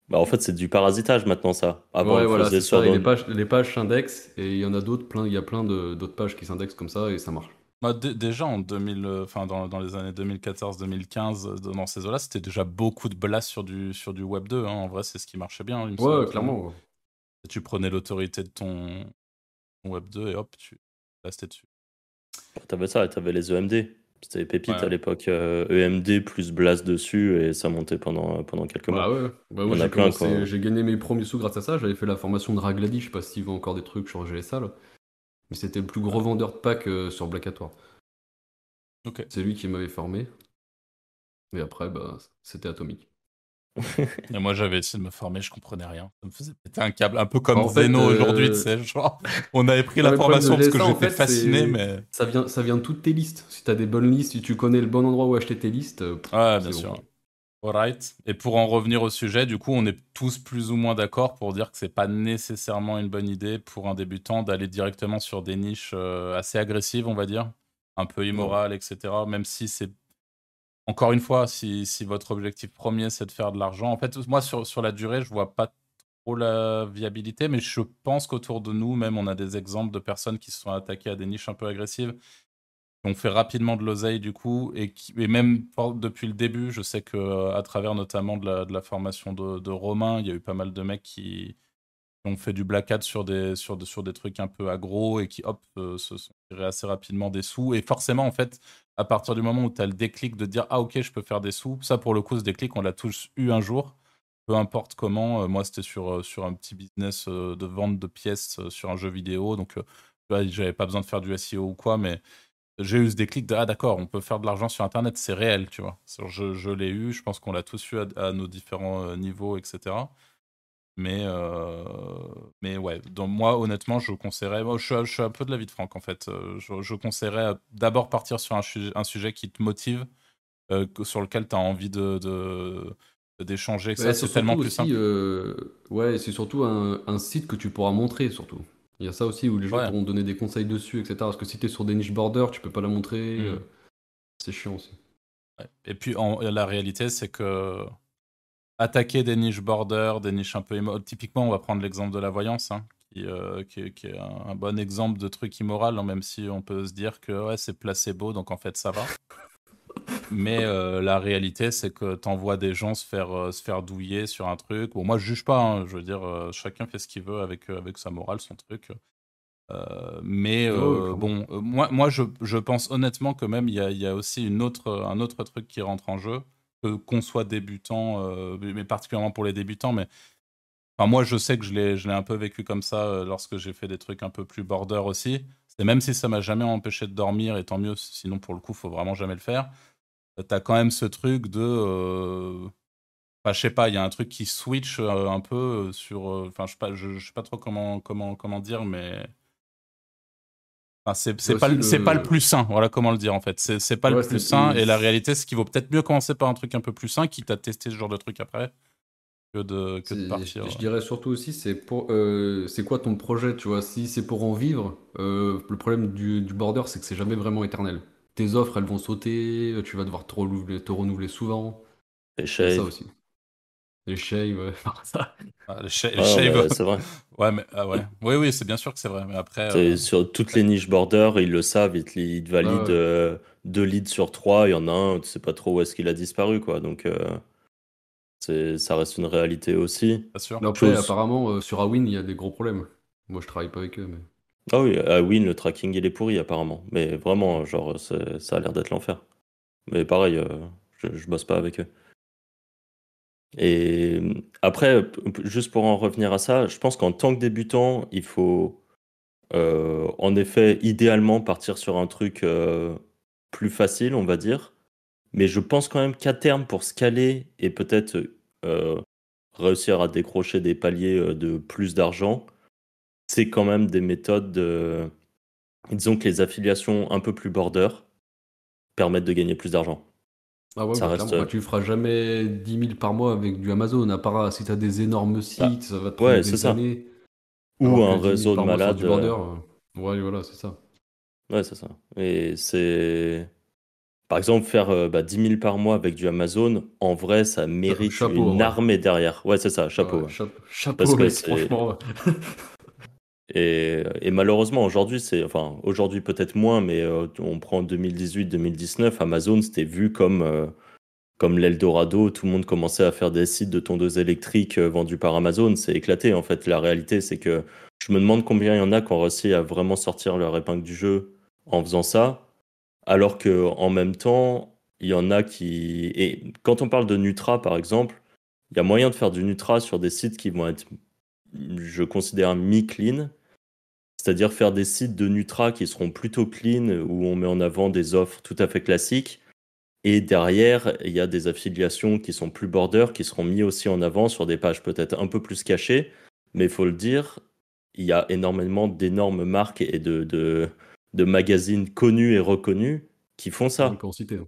Bah, en fait, c'est du parasitage maintenant, ça. Avant, ouais, on voilà, ça dans- les pages, les pages s'indexent et il y en a d'autres, plein, il y a plein de- d'autres pages qui s'indexent comme ça et ça marche. Bah, dé- déjà en 2000, euh, enfin dans, dans les années 2014-2015, euh, dans ces eaux-là, c'était déjà beaucoup de blasts sur du, sur du Web 2. hein. En vrai, c'est ce qui marchait bien. il me semble. Ouais, clairement. ouais. Tu prenais l'autorité de ton, ton Web 2 et hop, tu blastais dessus. T'avais ça, et t'avais les EMD. C'était les Ouais. à l'époque. euh, EMD plus Blast dessus, et ça montait pendant, pendant quelques mois. Bah ouais, bah ouais, j'ai plein, commencé- quoi. j'ai gagné mes premiers sous grâce à ça. J'avais fait la formation de Ragladi, je sais pas s'il vend encore des trucs sur GSA là. Mais c'était le plus gros vendeur de packs euh, sur Black Hat War. Ok. C'est lui qui m'avait formé. Et après, bah, c'était atomique. Et moi, j'avais essayé de me former, je comprenais rien. Ça me faisait péter un câble, un peu comme En Zeno euh, aujourd'hui, tu sais. Genre, (laughs) on avait pris Non, la formation parce que j'étais fasciné, mais. Ça vient, ça vient de toutes tes listes. Si t'as des bonnes listes, si tu connais le bon endroit où acheter tes listes, euh, pff, Ouais, bien bon. sûr. Alright. Et pour en revenir au sujet, du coup, on est tous plus ou moins d'accord pour dire que c'est pas nécessairement une bonne idée pour un débutant d'aller directement sur des niches euh, assez agressives, on va dire, un peu immorales, etc. Même si c'est encore une fois, si, votre objectif premier c'est de faire de l'argent, en fait, moi sur, la durée, je vois pas trop la viabilité, mais je pense qu'autour de nous, même, on a des exemples de personnes qui se sont attaquées à des niches un peu agressives on fait rapidement de l'oseille du coup et, qui- même depuis le début je sais que à travers notamment de la, formation de, Romain il y a eu pas mal de mecs qui, qui ont fait du black sur des, sur, de- sur des trucs un peu aggro et qui hop euh, se sont tirés assez rapidement des sous et forcément en fait à partir du moment où tu as le déclic de dire ah ok je peux faire des sous ça pour le coup ce déclic on l'a tous eu un jour peu importe comment Euh, moi c'était sur, euh, sur un petit business de vente de pièces sur un jeu vidéo donc j'avais pas besoin de faire du SEO ou quoi mais j'ai eu ce déclic de ah d'accord, on peut faire de l'argent sur internet, c'est réel, tu vois. Je, l'ai eu, je pense qu'on l'a tous eu à, nos différents niveaux, etc. Mais, euh, mais ouais, donc moi honnêtement, je conseillerais, moi, je, suis- je suis un peu de l'avis de Franck en fait. Euh, Je, je conseillerais d'abord partir sur un, sujet- un sujet qui te motive, euh, sur lequel tu as envie de, d'échanger. Ouais, c'est tellement plus aussi, simple. euh, ouais, c'est surtout un, un site que tu pourras montrer, surtout. Il y a ça aussi où les gens Ouais. pourront donner des conseils dessus, etc. Parce que si t'es sur des niches border, tu peux pas la montrer. Mm. euh, c'est chiant aussi. Ouais. Et puis en- la réalité, c'est que attaquer des niches border, des niches un peu immo- typiquement, on va prendre l'exemple de la voyance, hein, qui, euh, qui est- qui est un, bon exemple de truc immoral, hein, même si on peut se dire que ouais, c'est placebo, donc en fait ça va. Mais euh, la réalité, c'est que t'envoies des gens se faire, euh, se faire douiller sur un truc. Bon, moi, je juge pas. hein, je veux dire, euh, chacun fait ce qu'il veut avec, avec sa morale, son truc. Mais bon, moi, moi je, je pense honnêtement que même il y a, y a aussi une autre, un autre truc qui rentre en jeu, qu'on soit débutant, euh, mais particulièrement pour les débutants. Mais enfin, moi, je sais que je l'ai un peu vécu comme ça euh, lorsque j'ai fait des trucs un peu plus border aussi. C'est même si ça m'a jamais empêché de dormir, et tant mieux, sinon pour le coup, faut vraiment jamais le faire. Euh, T'as quand même ce truc de. Enfin, je sais pas, il y a un truc qui switch un peu sur. Enfin, je sais pas, je, sais pas trop comment dire, mais. Enfin, c'est pas, le- pas plus sain, voilà comment le dire en fait. C'est pas le plus sain, et la réalité, c'est qu'il vaut peut-être mieux commencer par un truc un peu plus sain, quitte à tester ce genre de truc après, que de, que de C'est- partir. Je, je dirais surtout aussi, c'est pour, euh, c'est quoi ton projet, tu vois? Si c'est pour en vivre, euh, le problème du, du border, c'est que c'est jamais vraiment éternel. Tes offres, elles vont sauter, tu vas devoir te renouveler, te renouveler souvent. Ça aussi. Les shaves, (laughs) ouais, ça. Ah, le sha- le Ah, c'est vrai. (laughs) Ouais, mais ah ouais. Oui, oui, c'est bien sûr que c'est vrai. Mais après, euh, Sur toutes les niches border, ils le savent, ils te, ils te valident Ouais, euh, deux leads sur trois, il y en a un, tu sais pas trop où est-ce qu'il a disparu, quoi. Donc, euh, c'est, ça reste une réalité aussi. pas sûr. Mais après, Chose. apparemment, euh, sur Awin, il y a des gros problèmes. Moi, je travaille pas avec eux, mais. Ah oui, à Win, le tracking, il est pourri, apparemment. Mais vraiment, genre, ça a l'air d'être l'enfer. Mais pareil, euh, je, je bosse pas avec eux. Et euh, après, juste pour en revenir à ça, je pense qu'en tant que débutant, il faut euh, en effet idéalement partir sur un truc euh, plus facile, on va dire. Mais je pense quand même qu'à terme, pour scaler et peut-être réussir à décrocher des paliers de plus d'argent, c'est quand même des méthodes de... Disons que les affiliations un peu plus border permettent de gagner plus d'argent. Ah ouais, Ça bah, reste- clairement, bah, tu feras jamais 10 000 par mois avec du Amazon, à part si t'as des énormes sites, ça va te prendre ouais, des c'est ça. années. Ou un que 10 000 réseau de malades. euh, Ouais, voilà, c'est ça. Ouais, c'est ça. Et c'est. Par exemple, faire euh, bah, 10 000 par mois avec du Amazon, en vrai, ça mérite chapeau, une ouais. armée derrière. Ouais, c'est ça, chapeau. Ouais, ouais. chape- chapeau, Parce que mec, franchement. (laughs) Et, malheureusement, aujourd'hui, c'est, enfin, aujourd'hui peut-être moins, mais euh, on prend 2018-2019, Amazon, c'était vu comme, euh, comme l'Eldorado. Tout le monde commençait à faire des sites de tondeuses électriques euh, vendus par Amazon. C'est éclaté, en fait. La réalité, c'est que je me demande combien il y en a qui ont réussi à vraiment sortir leur épingle du jeu en faisant ça, alors que en même temps, il y en a qui. Et quand on parle de Nutra, par exemple, il y a moyen de faire du Nutra sur des sites qui vont être, je considère, mi-clean. C'est-à-dire faire des sites de Nutra qui seront plutôt clean, où on met en avant des offres tout à fait classiques. Et derrière, il y a des affiliations qui sont plus border, qui seront mis aussi en avant sur des pages peut-être un peu plus cachées. Mais il faut le dire, il y a énormément d'énormes marques et de, de, de magazines connus et reconnus qui font ça. On peut en citer. hein.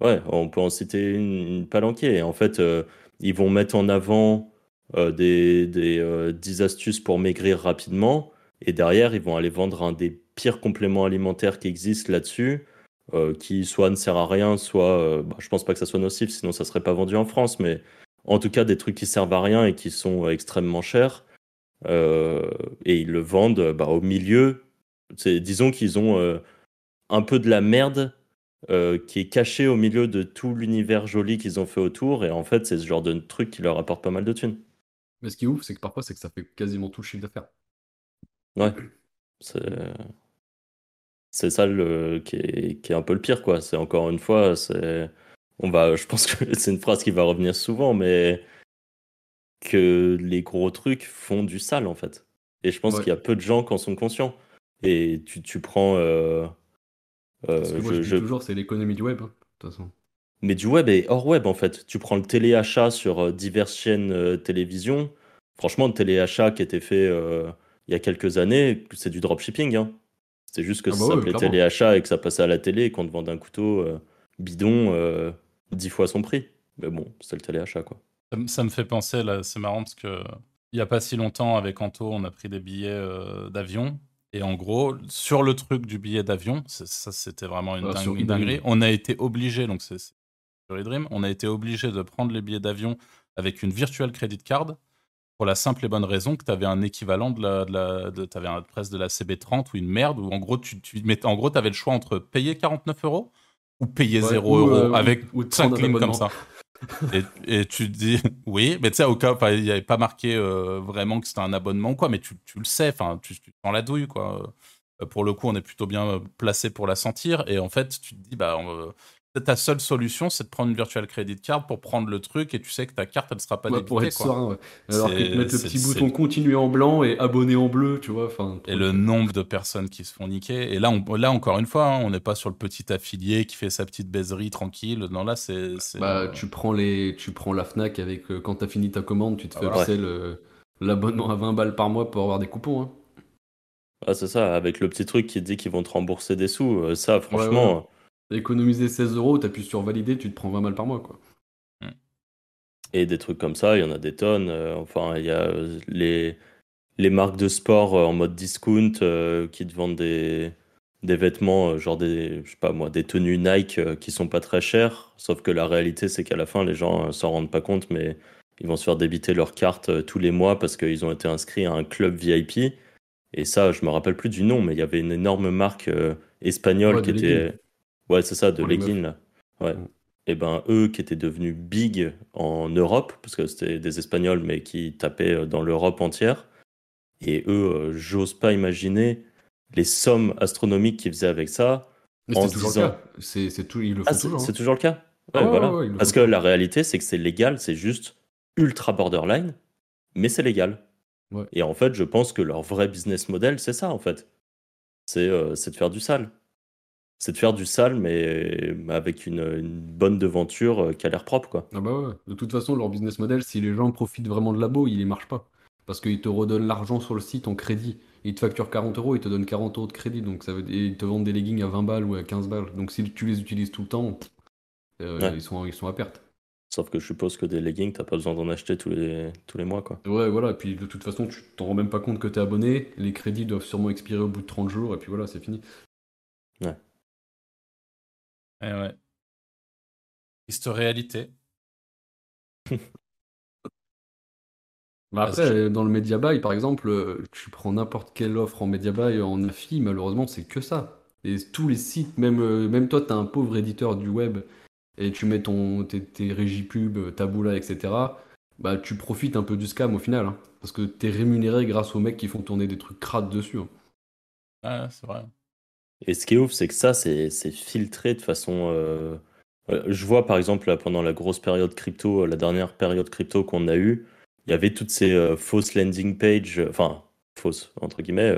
Ouais, on peut en citer une, une palanquée. En fait, euh, ils vont mettre en avant euh, des, des euh, 10 astuces pour maigrir rapidement. Et derrière, ils vont aller vendre un des pires compléments alimentaires qui existent là-dessus, euh, qui soit ne sert à rien, soit. euh, bah, je pense pas que ça soit nocif, sinon ça serait pas vendu en France. Mais en tout cas, des trucs qui servent à rien et qui sont euh, extrêmement chers. Euh, et ils le vendent bah, au milieu. Disons qu'ils ont un peu de la merde qui est caché au milieu de tout l'univers joli qu'ils ont fait autour. Et en fait, c'est ce genre de truc qui leur apporte pas mal de thunes. Mais ce qui est ouf, c'est que parfois, c'est que ça fait quasiment tout le chiffre d'affaires. Ouais. C'est ça le, qui, est, qui est un peu le pire, quoi. C'est encore une fois, c'est. On va, je pense que (laughs) c'est une phrase qui va revenir souvent, mais que les gros trucs font du sale, en fait. Et je pense Ouais. qu'il y a peu de gens qui en sont conscients. Et tu, tu prends. euh, euh, que moi, je- je dis toujours, c'est l'économie du web, hein, de toute façon. Mais du web et hors web, en fait. Tu prends le téléachat sur euh, diverses chaînes euh, télévision. Franchement, le téléachat qui était fait euh, il y a quelques années, c'est du dropshipping. Hein. C'était juste que Ah ça bah s'appelait téléachat et que ça passait à la télé et qu'on te vendait un couteau euh, bidon euh, 10 fois son prix. Mais bon, c'était le téléachat, quoi. Ça, me- ça me fait penser, là, c'est marrant parce que il n'y a pas si longtemps, avec Anto, on a pris des billets euh, d'avion. Et en gros, sur le truc du billet d'avion, c'est- ça c'était vraiment une, Ah, dingue- une dinguerie. On a été obligé, donc c'est c'est sur eDream, on a été obligé de prendre les billets d'avion avec une virtual credit card pour la simple et bonne raison que tu avais un équivalent de la, de la de, t'avais un presque de la CB30 ou une merde où en gros tu, tu mettais- en gros avais le choix entre payer 49 euros ou payer Ouais, 0 ou, euros euh, avec ou de 5 prendre un lignes comme ça. Et, et tu te dis, (laughs) oui, mais tu sais, au cas, il n'y avait pas marqué euh, vraiment que c'était un abonnement ou quoi, mais tu, tu le sais, enfin, tu, tu sens la douille, quoi. Euh, Pour le coup, on est plutôt bien placé pour la sentir, et en fait, tu te dis, bah, on, ta seule solution, c'est de prendre une virtual credit card pour prendre le truc, et tu sais que ta carte, elle sera pas Ouais, débitée, pour être quoi. serein, ouais. Alors que te mettre le petit bouton continuer en blanc et abonner en bleu, tu vois. Enfin, Et le nombre de personnes qui se font niquer. Et là, on, là encore une fois, hein, on n'est pas sur le petit affilié qui fait sa petite baiserie tranquille. Non, là, c'est. Bah, euh, tu prends les, tu prends la Fnac avec euh, quand t'as fini ta commande, tu te Ah, fais voilà. upsell, euh, l'abonnement à 20 balles par mois pour avoir des coupons. Hein. Ah, c'est ça, avec le petit truc qui dit qu'ils vont te rembourser des sous. ça, franchement. Économiser 16 euros, t'appuies sur valider, tu te prends 20 balles par mois, quoi. Et des trucs comme ça, il y en a des tonnes. euh, enfin, il y a euh, les, les marques de sport euh, en mode discount euh, qui te vendent des, des vêtements, genre des, je sais pas moi, des tenues Nike euh, qui sont pas très chères. Sauf que la réalité, c'est qu'à la fin, les gens euh, s'en rendent pas compte, mais ils vont se faire débiter leur carte tous les mois parce qu'ils ont été inscrits à un club VIP. Et ça, je me rappelle plus du nom, mais il y avait une énorme marque espagnole Ouais, qui était. Ouais, c'est ça, de leggings, là. Ouais. Mm. Et ben, eux qui étaient devenus big en Europe, parce que c'était des Espagnols, mais qui tapaient euh, dans l'Europe entière. Et eux, euh, j'ose pas imaginer les sommes astronomiques qu'ils faisaient avec ça. Mais En c'est toujours disant- le cas. C'est, c'est tout, ils le font Ah, c'est toujours. c'est hein. toujours le cas Ah Ouais, voilà. ouais, ouais, Parce font que la réalité, c'est que c'est légal, c'est juste ultra borderline, mais c'est légal. Et en fait, je pense que leur vrai business model, c'est ça, en fait. C'est euh, c'est de faire du sale. C'est de faire du sale, mais avec une, une bonne devanture euh, qui a l'air propre, quoi. Ah bah ouais. De toute façon, leur business model, si les gens profitent vraiment de labo, il ne marche pas. Parce qu'ils te redonnent l'argent sur le site en crédit. Ils te facturent 40 euros, ils te donnent 40 euros de crédit. Donc ça veut et ils te vendent des leggings à 20 balles ou à 15 balles. Donc si tu les utilises tout le temps, euh, Ouais. ils, sont, ils sont à perte. Sauf que je suppose que des leggings, t'as pas besoin d'en acheter tous les, tous les mois, quoi. Ouais, voilà. Et puis de toute façon, tu t'en rends même pas compte que t'es abonné. Les crédits doivent sûrement expirer au bout de 30 jours. Et puis voilà, c'est fini. Ouais. Eh ouais. Triste réalité. (laughs) Bah Ah, après, dans le media buy, par exemple, euh, tu prends n'importe quelle offre en media buy, en AFI, malheureusement, c'est que ça. Et tous les sites, même, euh, même toi, tu as un pauvre éditeur du web et tu mets ton, tes, tes régies pub, Taboola, etc. Bah, tu profites un peu du scam au final. hein. parce que tu es rémunéré grâce aux mecs qui font tourner des trucs crades dessus. hein. Ouais, c'est vrai. Et ce qui est ouf, c'est que ça, c'est filtré de façon. euh, euh, Je vois par exemple pendant la grosse période crypto, euh, la dernière période crypto qu'on a eue, il y avait toutes ces fausses landing pages, enfin fausses entre guillemets.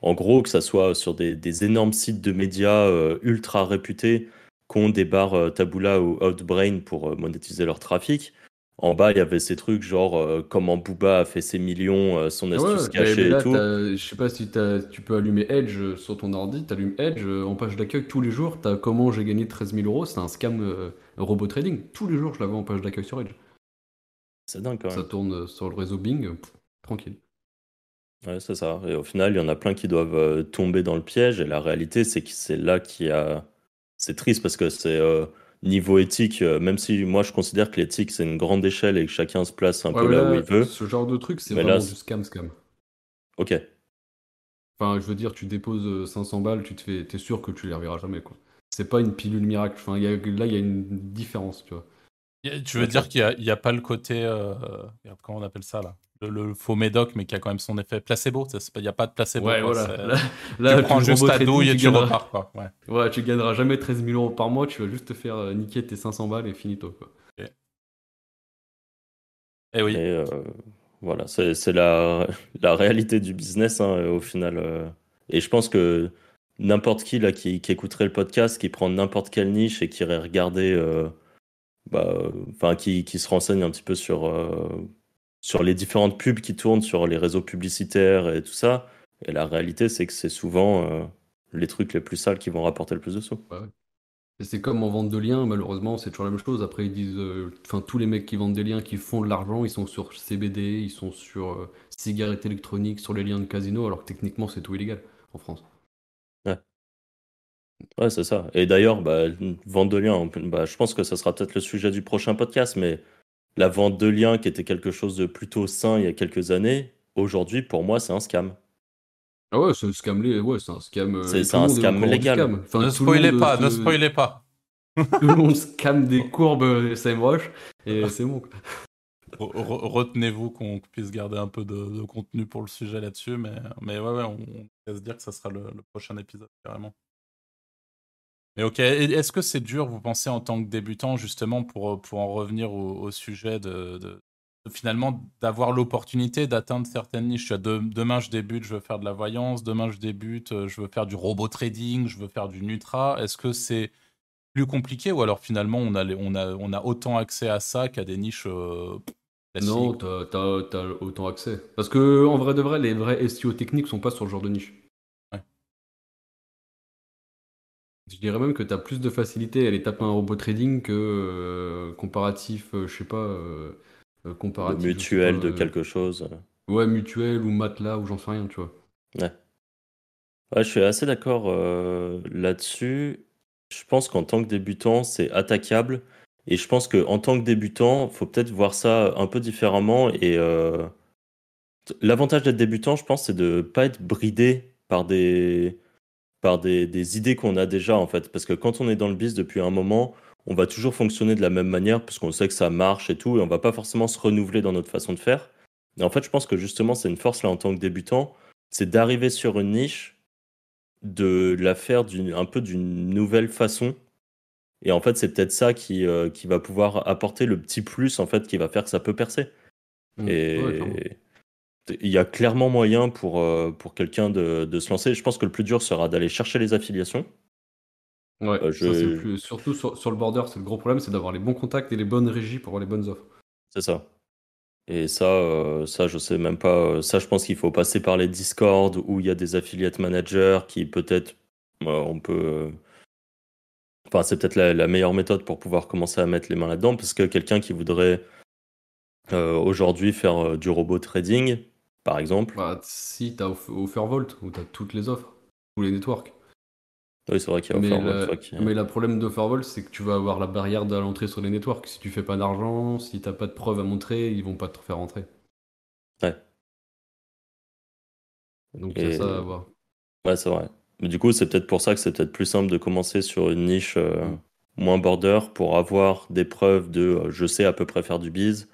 en gros, que ça soit sur des, énormes sites de médias ultra réputés qui ont des barres Taboola ou Outbrain pour monétiser leur trafic. En bas, il y avait ces trucs genre euh, comment Booba a fait ses millions, euh, son ouais, astuce cachée là, et tout. je sais pas si tu peux allumer Edge euh, sur ton ordi, t'allumes Edge euh, en page d'accueil tous les jours, t'as comment j'ai gagné 13 000 euros, c'est un scam robot trading. Tous les jours, je la vois en page d'accueil sur Edge. C'est dingue quand même. Ça tourne sur le réseau Bing, pff, tranquille. Ouais, c'est ça. Et au final, il y en a plein qui doivent euh, tomber dans le piège. Et la réalité, c'est que c'est là qu'il y a. C'est triste parce que c'est euh, niveau éthique, euh, même si moi je considère que l'éthique c'est une grande échelle et que chacun se place un Ouais, peu là, là, où il veut. Ce genre de truc, c'est vraiment là, du scam scam. Ok. Enfin, je veux dire, tu déposes euh, 500 balles, tu te fais, t'es sûr que tu les reverras jamais, quoi. C'est pas une pilule miracle. Enfin, il y a- là, il y a une différence, tu vois. Y a- Tu veux dire qu'il n'y a, pas le côté. euh, comment on appelle ça là? Le, le faux médoc, mais qui a quand même son effet placebo. ça, c'est pas- Il n'y a pas de placebo. Ouais, quoi, voilà. c'est- Là, là, tu prends juste ta douille et tu gagneras- repars. Quoi. Ouais. Ouais, tu gagneras jamais 13 000 euros par mois, tu vas juste te faire euh, niquer tes 500 balles et finito, quoi. Et oui. Et euh, voilà, c'est c'est la, la réalité du business hein, au final. euh. Et je pense que n'importe qui là qui, qui écouterait le podcast, qui prend n'importe quelle niche et qui irait regarder, euh, bah, enfin qui, qui se renseigne un petit peu sur, euh, sur les différentes pubs qui tournent sur les réseaux publicitaires et tout ça. Et la réalité, c'est que c'est souvent euh, les trucs les plus sales qui vont rapporter le plus de sous. Et c'est comme en vente de liens, malheureusement, c'est toujours la même chose. Après, ils disent, euh, enfin, tous les mecs qui vendent des liens, qui font de l'argent, ils sont sur CBD, ils sont sur euh, cigarettes électroniques, sur les liens de casino, alors que techniquement, c'est tout illégal en France. Ouais, c'est ça. Et d'ailleurs, bah, vente de liens, bah, je pense que ça sera peut-être le sujet du prochain podcast, mais la vente de liens qui était quelque chose de plutôt sain il y a quelques années, aujourd'hui, pour moi, c'est un scam. Ah ouais, c'est un scam, ouais, c'est un scam. euh, C'est- un scam légal. scam. Enfin, ne spoilez monde pas, ne spoilez pas. (laughs) Tout le monde scam des courbes euh, SEMrush, et (laughs) c'est bon. Retenez-vous qu'on puisse garder un peu de, de contenu pour le sujet là-dessus, mais, mais ouais, ouais, on, on va se dire que ça sera le, le prochain épisode, carrément. Ok, est-ce que c'est dur, vous pensez, en tant que débutant, justement, pour, pour en revenir au, sujet de, finalement d'avoir l'opportunité d'atteindre certaines niches? Demain, je débute, je veux faire de la voyance, demain, je débute, euh, je veux faire du robot trading, je veux faire du Nutra. Est-ce que c'est plus compliqué ou alors finalement on a, on a, on a autant accès à ça qu'à des niches euh, Non, t'as t'as autant accès. Parce que, en vrai de vrai, les vrais SEO techniques sont pas sur ce genre de niche. Je dirais même que t'as plus de facilité à aller taper un robot trading que euh, comparatif, euh, je sais pas, euh, euh, De comparatif. pas, de quelque chose. Ouais, mutuel ou matelas ou j'en sais rien, tu vois. Ouais, je suis assez d'accord là-dessus. Je pense qu'en tant que débutant, c'est attaquable. Et je pense qu'en tant que débutant, faut peut-être voir ça un peu différemment. Et l'avantage d'être débutant, je pense, c'est de ne pas être bridé par des, par des, des idées qu'on a déjà, en fait. Parce que quand on est dans le biz depuis un moment, on va toujours fonctionner de la même manière, parce qu'on sait que ça marche et tout, et on va pas forcément se renouveler dans notre façon de faire. Et en fait, je pense que justement, c'est une force là en tant que débutant, c'est d'arriver sur une niche de la faire d'une un peu d'une nouvelle façon. Et en fait, c'est peut-être ça qui, euh, qui va pouvoir apporter le petit plus en fait qui va faire que ça peut percer. Mm. Et Ouais. Il y a clairement moyen pour, euh, pour quelqu'un de, de se lancer. Je pense que le plus dur sera d'aller chercher les affiliations. Ouais, Euh, ça, je- plus- surtout sur, sur le border, c'est le gros problème, c'est d'avoir les bons contacts et les bonnes régies pour avoir les bonnes offres. C'est ça. Et ça, euh, ça, je sais même pas. euh, Ça, je pense qu'il faut passer par les Discord où il y a des affiliate managers qui peut-être, on peut. Enfin, c'est peut-être la, la meilleure méthode pour pouvoir commencer à mettre les mains là-dedans, parce que quelqu'un qui voudrait euh, aujourd'hui faire euh, du robot trading, par exemple, Bah, si t'as Off- Offervault, où t'as toutes les offres, tous les networks. Oui, c'est vrai qu'il y a Mais ouais, qui- mais le problème d'Overwatch, c'est que tu vas avoir la barrière de l'entrée sur les networks. Si tu fais pas d'argent, si t'as pas de preuves à montrer, ils vont pas te faire rentrer. Ouais. Donc il y a ça à voir. Ouais, c'est vrai. Mais du coup, c'est peut-être pour ça que c'est peut-être plus simple de commencer sur une niche euh, Mm. moins border pour avoir des preuves de euh, je sais à peu près faire du bise.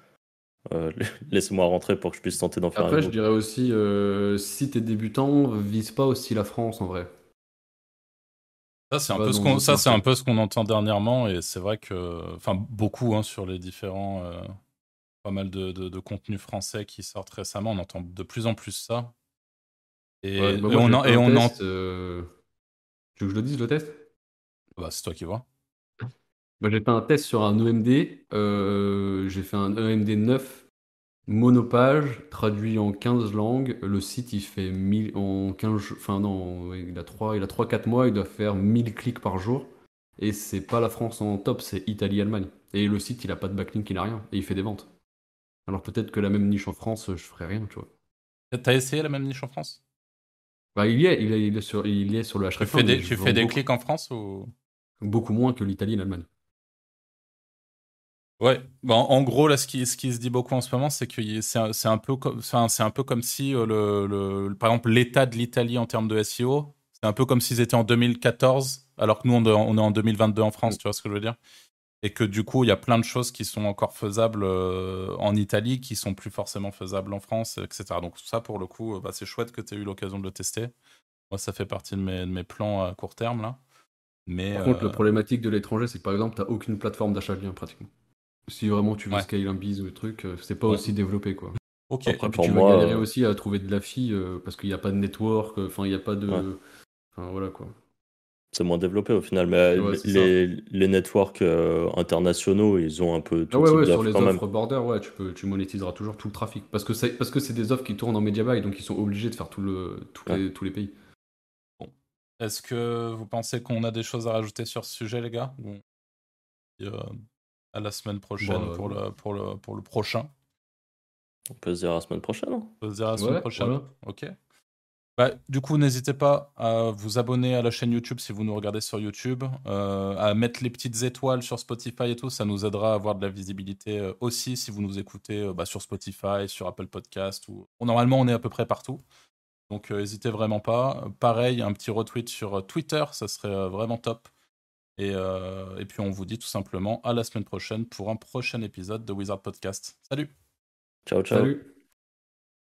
Euh, (laughs) laissez-moi rentrer pour que je puisse tenter d'en faire un Après, je dirais aussi, euh, si t'es débutant, vise pas aussi la France en vrai. Ça, c'est un, peu ce qu'on, ça, c'est un peu ce qu'on entend dernièrement, et c'est vrai que, enfin, beaucoup hein, sur les différents, euh, pas mal de, de, de contenus français qui sortent récemment, on entend de plus en plus ça. Et, Ouais, bah et on, en, et on en- euh, Tu veux que je le dise, le test? Bah, c'est toi qui vois. Bah, j'ai fait un test sur un EMD. euh, j'ai fait un EMD 9 monopage traduit en 15 langues. Le site il fait 1000 en 15 jours- enfin non, ouais, il a 3 il a 3 4 mois, il doit faire 1000 clics par jour et c'est pas la France en top, c'est Italie Allemagne. Et le site, il a pas de backlink, il a rien et il fait des ventes. Alors peut-être que la même niche en France, je ferais rien, tu vois. T'as essayé la même niche en France? Bah, il y est, il est, il est sur il y est sur le Tu href fais des, mais je tu vends fais des beaucoup, clics en France ou? Beaucoup moins que l'Italie et l'Allemagne. Ouais, Bon, en gros, là, ce qui, ce qui se dit beaucoup en ce moment, c'est que c'est un, un, peu comme- c'est un peu comme si, euh, le, le- par exemple, l'état de l'Italie en termes de SEO, c'est un peu comme s'ils étaient en 2014, alors que nous, on, est- on est en 2022 en France, tu vois ce que je veux dire? Et que du coup, il y a plein de choses qui sont encore faisables euh, en Italie, qui sont plus forcément faisables en France, etc. Donc ça, pour le coup, euh, bah, c'est chouette que tu aies eu l'occasion de le tester. Moi, ça fait partie de mes, de mes plans à court terme, là. Mais, Par contre, euh, le problématique de l'étranger, c'est que par exemple, t'as aucune plateforme d'achat de liens pratiquement. Si vraiment tu veux Ouais. scale un bise ou le truc, euh, c'est pas Ouais. aussi développé quoi. ok. Après, Et puis pour tu moi, vas galérer euh, aussi à trouver de la fille euh, parce qu'il n'y a pas de network, euh, enfin il n'y a pas de. Ouais. Enfin voilà quoi. c'est moins développé au final. Mais les, les networks euh, internationaux, ils ont un peu tout Ah ouais, type ouais, sur les quand même. offres border, ouais, tu, peux, tu monétiseras toujours tout le trafic. Parce que c'est parce que c'est des offres qui tournent en media buy, donc ils sont obligés de faire tout le, tous, les, tous les pays. Est-ce que vous pensez qu'on a des choses à rajouter sur ce sujet, les gars? Euh, À la semaine prochaine Bah, pour, le, pour, le, pour le prochain. On peut se dire à la semaine prochaine. hein. On peut se dire à la semaine Ouais, prochaine. voilà. Ok. Bah, du coup, n'hésitez pas à vous abonner à la chaîne YouTube si vous nous regardez sur YouTube, euh, à mettre les petites étoiles sur Spotify et tout, ça nous aidera à avoir de la visibilité euh, aussi si vous nous écoutez euh, bah, sur Spotify, sur Apple Podcast. Ou... Normalement, on est à peu près partout. Donc, euh, n'hésitez vraiment pas. Euh, Pareil, un petit retweet sur euh, Twitter, ça serait euh, vraiment top. Et, euh, et puis, on vous dit tout simplement à la semaine prochaine pour un prochain épisode de Wizard Podcast. Salut Ciao, ciao. Salut